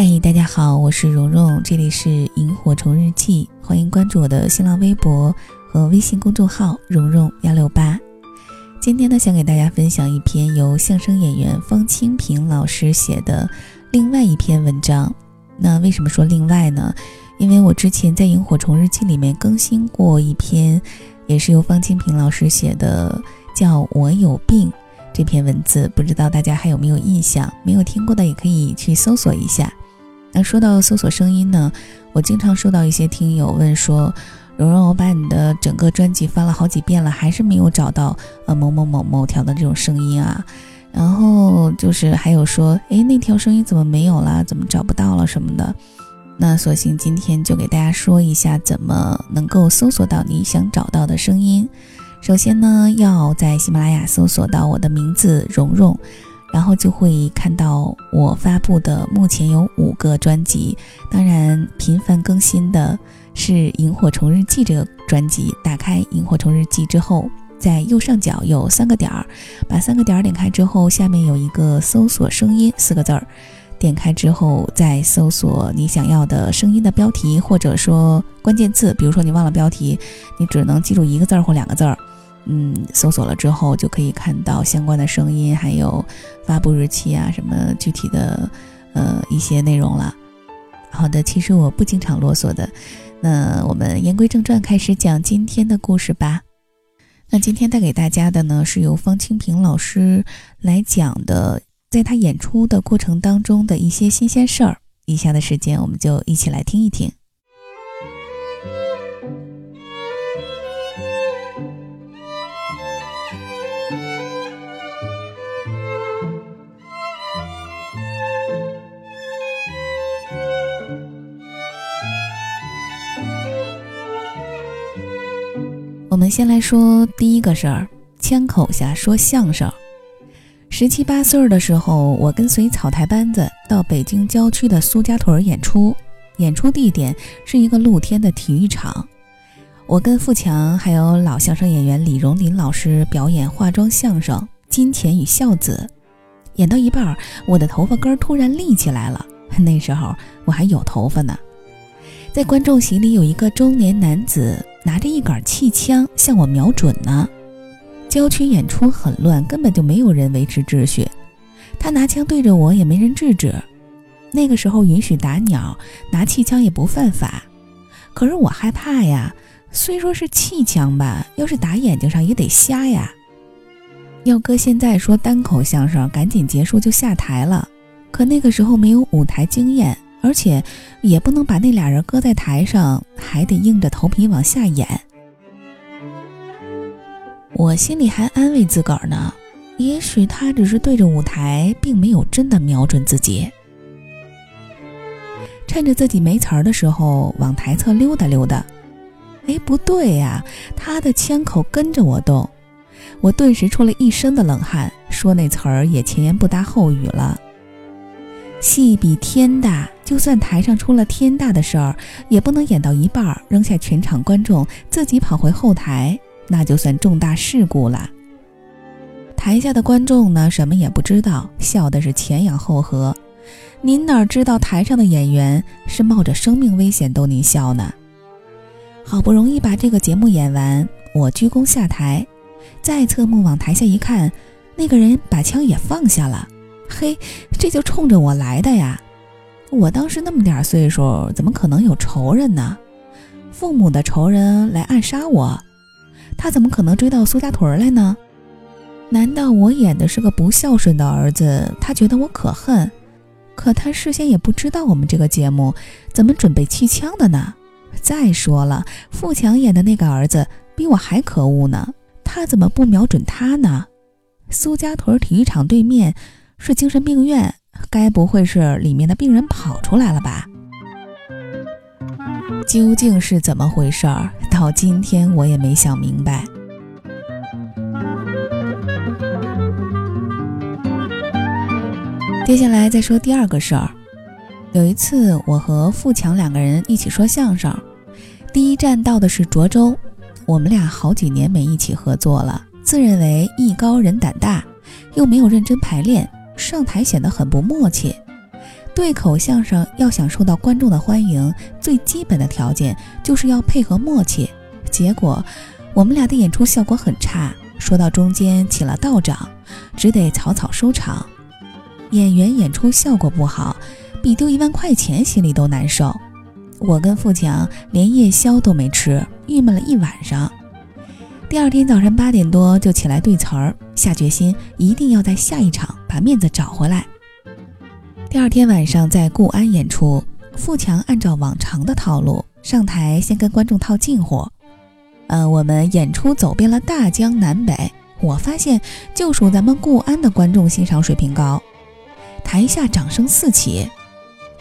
嗨，大家好，我是蓉蓉，这里是萤火虫日记，欢迎关注我的新浪微博和微信公众号蓉蓉幺六八。今天呢，想给大家分享一篇由相声演员方清平老师写的另外一篇文章。那为什么说另外呢？因为我之前在萤火虫日记里面更新过一篇，也是由方清平老师写的，叫我有病。这篇文字不知道大家还有没有印象？没有听过的也可以去搜索一下。那说到搜索声音呢，我经常收到一些听友问说：“蓉蓉，我把你的整个专辑翻了好几遍了，还是没有找到呃某某某某条的这种声音啊。”然后就是还有说：“哎，那条声音怎么没有了？怎么找不到了什么的？”那索性今天就给大家说一下，怎么能够搜索到你想找到的声音。首先呢，要在喜马拉雅搜索到我的名字蓉蓉。然后就会看到我发布的目前有五个专辑，当然频繁更新的是《萤火虫日记》这个专辑。打开《萤火虫日记》之后，在右上角有三个点儿，把三个点儿点开之后，下面有一个搜索声音四个字儿，点开之后再搜索你想要的声音的标题或者说关键字，比如说你忘了标题，你只能记住一个字儿或两个字儿。嗯，搜索了之后就可以看到相关的声音，还有发布日期啊，什么具体的呃一些内容了。好的，其实我不经常啰嗦的。那我们言归正传，开始讲今天的故事吧。那今天带给大家的呢，是由方清平老师来讲的，在他演出的过程当中的一些新鲜事儿。以下的时间，我们就一起来听一听。先来说第一个事儿，枪口下说相声。十七八岁的时候，我跟随草台班子到北京郊区的苏家屯演出，演出地点是一个露天的体育场。我跟富强还有老相声演员李荣林老师表演化妆相声《金钱与孝子》，演到一半，我的头发根突然立起来了。那时候我还有头发呢。在观众席里有一个中年男子。拿着一杆气枪向我瞄准呢。郊区演出很乱，根本就没有人维持秩序。他拿枪对着我，也没人制止。那个时候允许打鸟，拿气枪也不犯法。可是我害怕呀，虽说是气枪吧，要是打眼睛上也得瞎呀。要搁现在说单口相声，赶紧结束就下台了。可那个时候没有舞台经验。而且也不能把那俩人搁在台上，还得硬着头皮往下演。我心里还安慰自个儿呢，也许他只是对着舞台，并没有真的瞄准自己。趁着自己没词儿的时候，往台侧溜达溜达。哎，不对呀，他的枪口跟着我动，我顿时出了一身的冷汗，说那词儿也前言不搭后语了。戏比天大，就算台上出了天大的事儿，也不能演到一半儿扔下全场观众，自己跑回后台，那就算重大事故了。台下的观众呢，什么也不知道，笑的是前仰后合。您哪知道台上的演员是冒着生命危险逗您笑呢？好不容易把这个节目演完，我鞠躬下台，再侧目往台下一看，那个人把枪也放下了。嘿，这就冲着我来的呀！我当时那么点岁数，怎么可能有仇人呢？父母的仇人来暗杀我，他怎么可能追到苏家屯来呢？难道我演的是个不孝顺的儿子？他觉得我可恨，可他事先也不知道我们这个节目怎么准备气枪的呢？再说了，富强演的那个儿子比我还可恶呢，他怎么不瞄准他呢？苏家屯体育场对面。是精神病院，该不会是里面的病人跑出来了吧？究竟是怎么回事儿？到今天我也没想明白。接下来再说第二个事儿。有一次，我和富强两个人一起说相声，第一站到的是涿州。我们俩好几年没一起合作了，自认为艺高人胆大，又没有认真排练。上台显得很不默契，对口相声要想受到观众的欢迎，最基本的条件就是要配合默契。结果，我们俩的演出效果很差，说到中间起了道长，只得草草收场。演员演出效果不好，比丢一万块钱心里都难受。我跟富强连夜宵都没吃，郁闷了一晚上。第二天早上八点多就起来对词儿，下决心一定要在下一场把面子找回来。第二天晚上在固安演出，富强按照往常的套路上台，先跟观众套近乎。呃，我们演出走遍了大江南北，我发现就属咱们固安的观众欣赏水平高。台下掌声四起，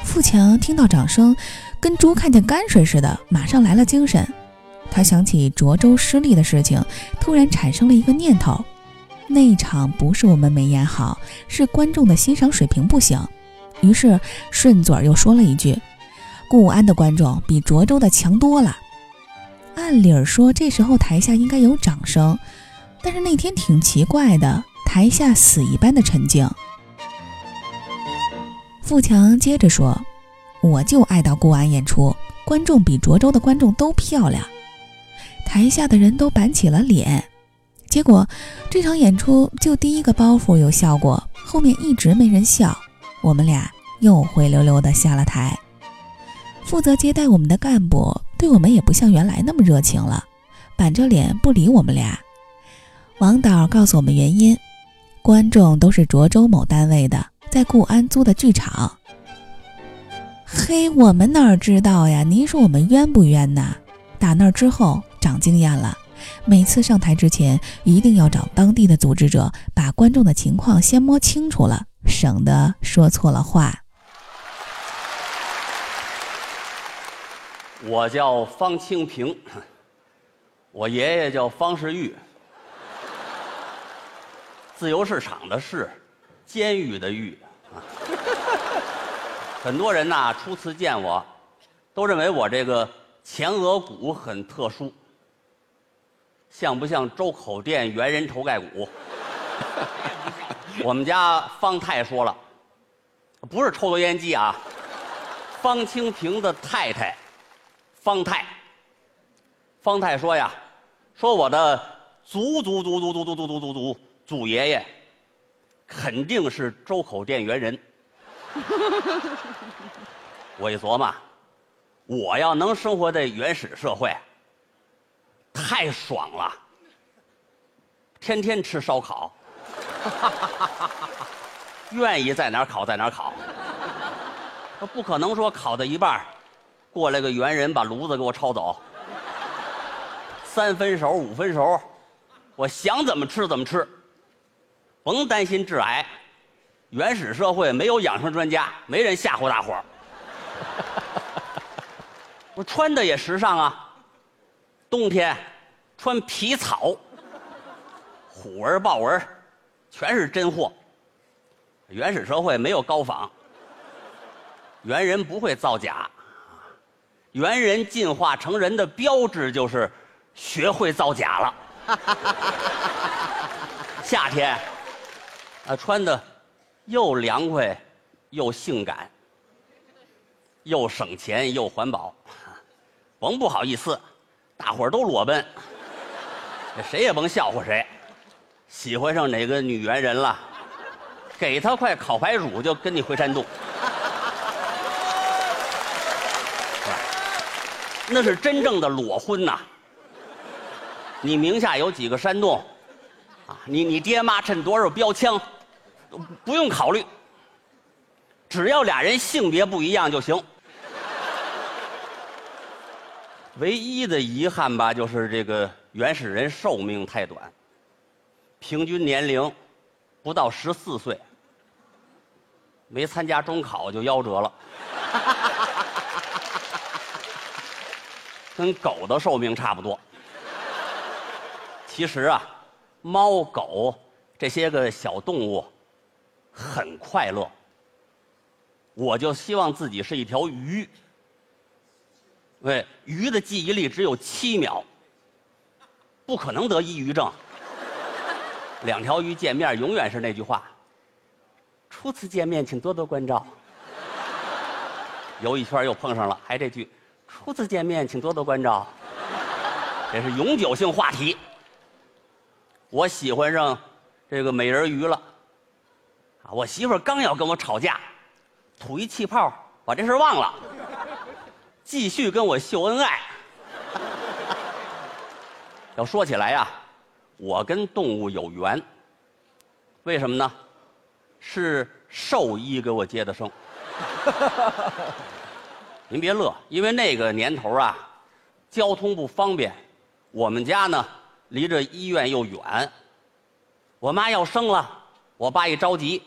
富强听到掌声，跟猪看见泔水似的，马上来了精神。他想起涿州失利的事情，突然产生了一个念头：那一场不是我们没演好，是观众的欣赏水平不行。于是顺嘴又说了一句：“固安的观众比涿州的强多了。”按理儿说，这时候台下应该有掌声，但是那天挺奇怪的，台下死一般的沉静。富强接着说：“我就爱到固安演出，观众比涿州的观众都漂亮。”台下的人都板起了脸。结果这场演出就第一个包袱有效果，后面一直没人笑。我们俩又灰溜溜的下了台。负责接待我们的干部对我们也不像原来那么热情了，板着脸不理我们俩。王导告诉我们原因：观众都是涿州某单位的，在固安租的剧场。嘿，我们哪知道呀？您说我们冤不冤呐？打那之后长经验了，每次上台之前一定要找当地的组织者，把观众的情况先摸清楚了。省得说错了话。我叫方清平，我爷爷叫方世玉。自由市场的“市”，监狱的“狱”。很多人呐，初次见我，都认为我这个前额骨很特殊，像不像周口店猿人头盖骨？我们家方太说了，不是抽油烟机啊。方清平的太太，方太。方太说呀，说我的祖祖祖祖祖祖祖祖祖祖祖爷爷，肯定是周口店猿人。我一琢磨，我要能生活在原始社会，太爽了，天天吃烧烤。愿意在哪儿烤在哪儿烤，他不可能说烤到一半过来个猿人把炉子给我抄走。三分熟五分熟，我想怎么吃怎么吃，甭担心致癌。原始社会没有养生专家，没人吓唬大伙儿。我穿的也时尚啊，冬天穿皮草，虎纹豹纹。全是真货。原始社会没有高仿，猿人不会造假。猿人进化成人的标志就是学会造假了。夏天，啊，穿的又凉快又性感，又省钱又环保，甭不好意思，大伙儿都裸奔，谁也甭笑话谁。喜欢上哪个女猿人了？给他块烤白乳，就跟你回山洞。那是真正的裸婚呐！你名下有几个山洞？啊，你你爹妈趁多少标枪？不用考虑，只要俩人性别不一样就行。唯一的遗憾吧，就是这个原始人寿命太短。平均年龄不到十四岁，没参加中考就夭折了，跟狗的寿命差不多。其实啊，猫狗这些个小动物很快乐，我就希望自己是一条鱼。喂，鱼的记忆力只有七秒，不可能得抑郁症。两条鱼见面，永远是那句话：“初次见面，请多多关照。”游一圈又碰上了，还这句：“初次见面，请多多关照。”这是永久性话题。我喜欢上这个美人鱼了。啊，我媳妇刚要跟我吵架，吐一气泡，把这事忘了，继续跟我秀恩爱。要说起来呀，我跟动物有缘。为什么呢？是兽医给我接的生。您别乐，因为那个年头啊，交通不方便，我们家呢离着医院又远。我妈要生了，我爸一着急，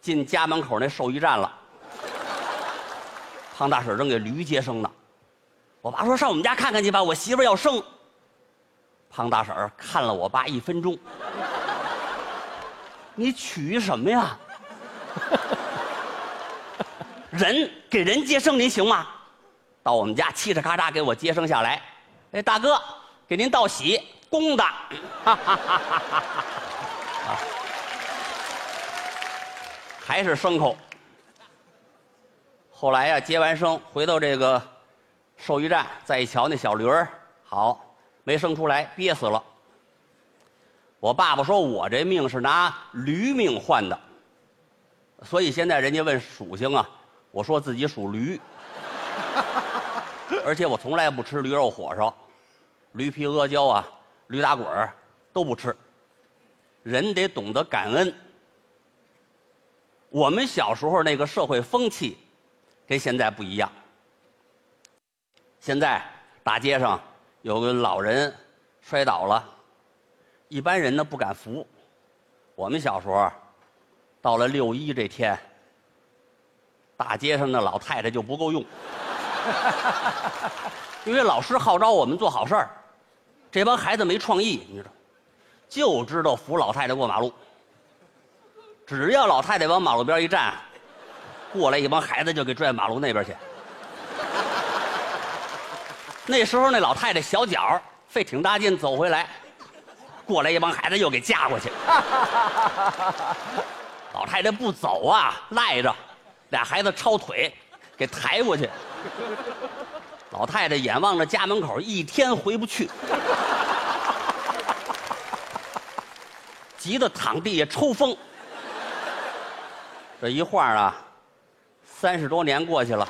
进家门口那兽医站了。胖大婶正给驴接生呢，我爸说上我们家看看去吧，我媳妇要生。胖大婶看了我爸一分钟，你娶什么呀？人给人接生您行吗？到我们家嘁哧咔嚓给我接生下来，哎，大哥，给您道喜，公的。还是牲口。后来呀，接完生回到这个兽医站，再一瞧那小驴儿，好，没生出来，憋死了。我爸爸说我这命是拿驴命换的，所以现在人家问属性啊，我说自己属驴，而且我从来不吃驴肉火烧、驴皮阿胶啊、驴打滚儿都不吃。人得懂得感恩。我们小时候那个社会风气，跟现在不一样。现在大街上有个老人摔倒了，一般人呢不敢扶。我们小时候，到了六一这天，大街上的老太太就不够用，因为老师号召我们做好事儿，这帮孩子没创意，你知道。就知道扶老太太过马路，只要老太太往马路边一站，过来一帮孩子就给拽马路那边去。那时候那老太太小脚费挺大劲走回来，过来一帮孩子又给架过去。老太太不走啊，赖着，俩孩子抄腿，给抬过去。老太太眼望着家门口，一天回不去。急得躺地下抽风。这一晃啊，三十多年过去了。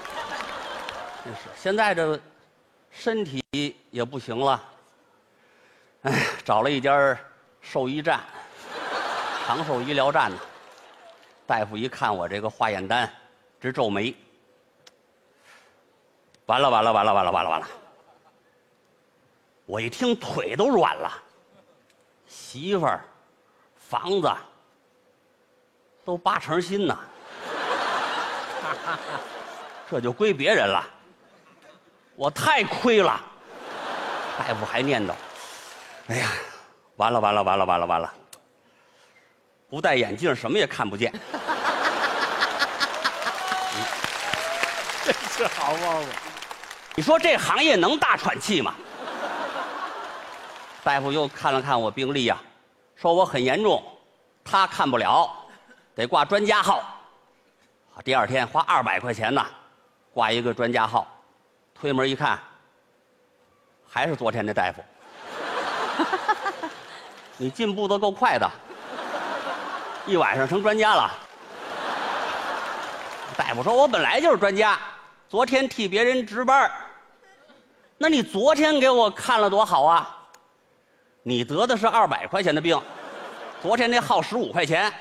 真是，现在这身体也不行了。哎，找了一家兽医站，长寿医疗站呢。大夫一看我这个化验单，直皱眉。完了完了完了完了完了完了！我一听腿都软了。媳妇儿。房子都八成新呢，这就归别人了。我太亏了。大夫还念叨：“哎呀，完了完了完了完了完了！不戴眼镜什么也看不见。”真是好帽子。你说这行业能大喘气吗？大夫又看了看我病历呀。说我很严重，他看不了，得挂专家号。第二天花二百块钱呢，挂一个专家号。推门一看，还是昨天那大夫。你进步的够快的，一晚上成专家了。大夫说：“我本来就是专家，昨天替别人值班。那你昨天给我看了多好啊！”你得的是二百块钱的病，昨天那号十五块钱，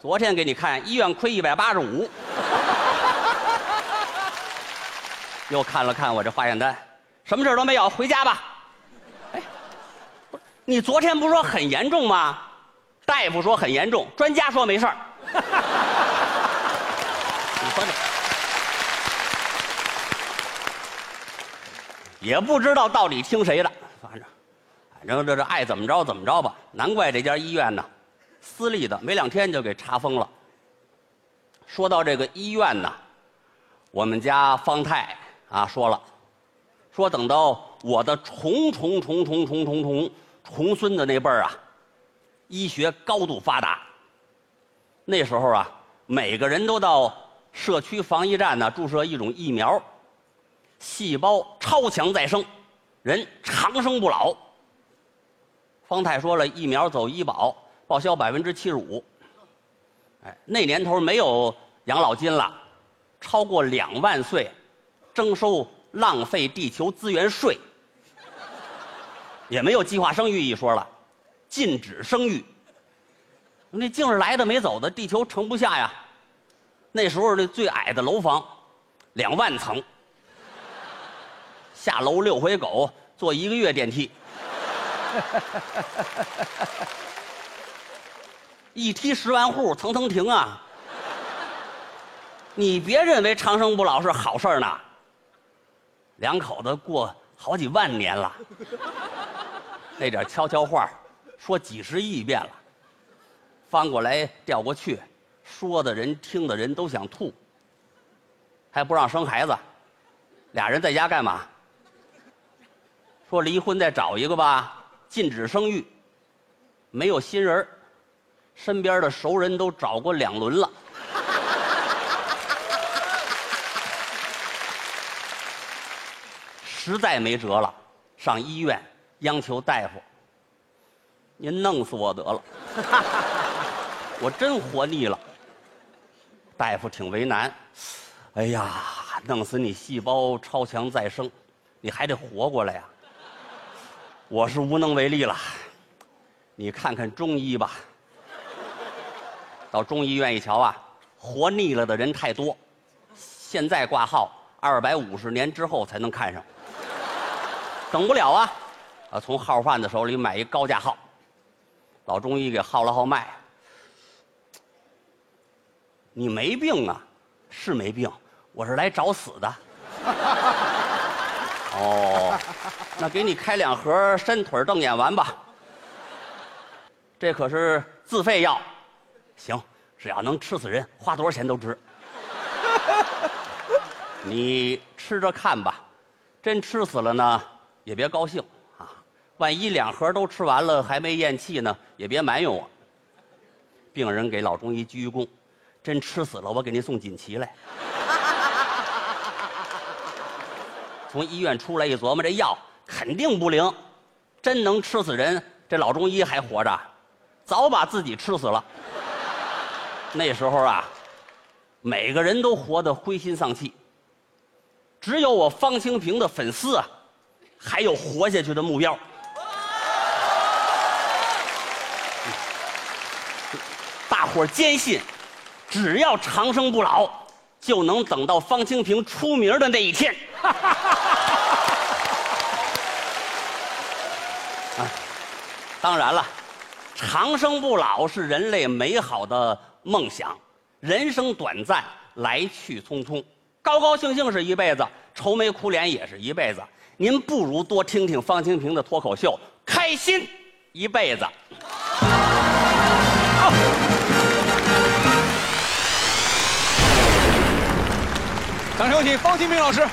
昨天给你看医院亏一百八十五，又看了看我这化验单，什么事都没有，回家吧。哎，你昨天不说很严重吗？大夫说很严重，专家说没事儿。你说这，也不知道到底听谁的，反正。反正这这爱怎么着怎么着吧，难怪这家医院呢，私立的，没两天就给查封了。说到这个医院呢，我们家方太啊说了，说等到我的重重重重重重重重孙子那辈儿啊，医学高度发达，那时候啊，每个人都到社区防疫站呢注射一种疫苗，细胞超强再生，人长生不老。方太说了，疫苗走医保，报销百分之七十五。哎，那年头没有养老金了，超过两万岁，征收浪费地球资源税，也没有计划生育一说了，禁止生育。那净是来的没走的，地球盛不下呀。那时候那最矮的楼房，两万层，下楼遛回狗，坐一个月电梯。一梯十万户，层层停啊！你别认为长生不老是好事呢。两口子过好几万年了，那点悄悄话说几十亿遍了，翻过来调过去，说的人听的人都想吐。还不让生孩子，俩人在家干嘛？说离婚再找一个吧。禁止生育，没有新人身边的熟人都找过两轮了，实在没辙了，上医院央求大夫：“您弄死我得了，我真活腻了。”大夫挺为难：“哎呀，弄死你细胞超强再生，你还得活过来呀。”我是无能为力了，你看看中医吧。到中医院一瞧啊，活腻了的人太多，现在挂号二百五十年之后才能看上，等不了啊！啊，从号贩子手里买一高价号，老中医给号了号脉。你没病啊？是没病，我是来找死的。哦，那给你开两盒伸腿瞪眼丸吧。这可是自费药，行，只要能吃死人，花多少钱都值。你吃着看吧，真吃死了呢，也别高兴啊。万一两盒都吃完了还没咽气呢，也别埋怨我。病人给老中医鞠一躬，真吃死了，我给您送锦旗来。从医院出来一琢磨，这药肯定不灵，真能吃死人。这老中医还活着，早把自己吃死了。那时候啊，每个人都活得灰心丧气，只有我方清平的粉丝啊，还有活下去的目标。大伙坚信，只要长生不老，就能等到方清平出名的那一天。啊当然了，长生不老是人类美好的梦想。人生短暂，来去匆匆，高高兴兴是一辈子，愁眉苦脸也是一辈子。您不如多听听方清平的脱口秀，开心一辈子。掌声有请方清平老师。